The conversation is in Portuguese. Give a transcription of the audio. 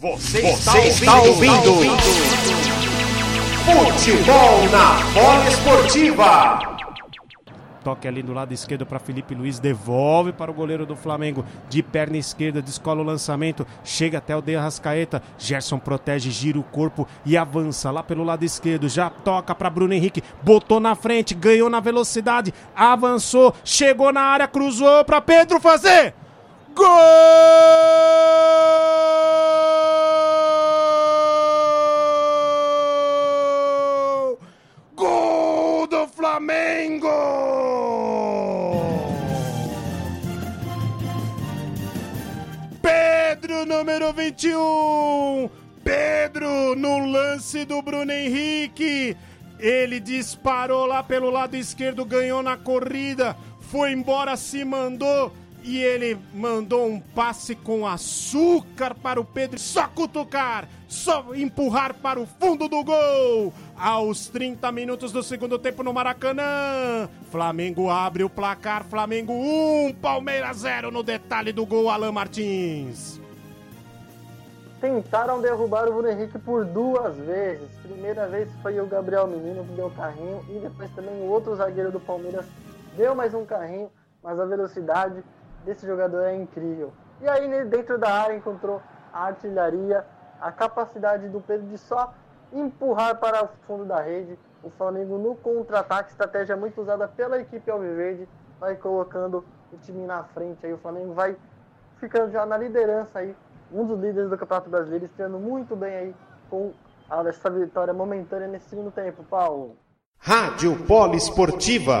Você, Você está, ouvindo, está ouvindo. Futebol na bola esportiva. Toque ali do lado esquerdo para Felipe Luiz, devolve para o goleiro do Flamengo, de perna esquerda, descola o lançamento, chega até o De Arrascaeta, Gerson protege, gira o corpo e avança lá pelo lado esquerdo, já toca para Bruno Henrique, botou na frente, ganhou na velocidade, avançou, chegou na área, cruzou para Pedro fazer gol! Flamengo! Pedro, número 21. Pedro, no lance do Bruno Henrique. Ele disparou lá pelo lado esquerdo, ganhou na corrida, foi embora, se mandou e ele mandou um passe com açúcar para o Pedro. Só cutucar, só empurrar para o fundo do gol. Aos 30 minutos do segundo tempo no Maracanã. Flamengo abre o placar. Flamengo 1, Palmeiras 0 no detalhe do gol, Alan Martins. Tentaram derrubar o Bruno Henrique por duas vezes. Primeira vez foi o Gabriel Menino que deu carrinho e depois também o outro zagueiro do Palmeiras deu mais um carrinho, mas a velocidade desse jogador é incrível. E aí, dentro da área, encontrou a artilharia, a capacidade do Pedro de só empurrar para o fundo da rede. O Flamengo no contra-ataque, estratégia muito usada pela equipe Alviverde, vai colocando o time na frente. Aí o Flamengo vai ficando já na liderança aí, um dos líderes do Campeonato Brasileiro, estreando muito bem aí com essa vitória momentânea nesse segundo tempo, Paulo. Rádio Polo Esportiva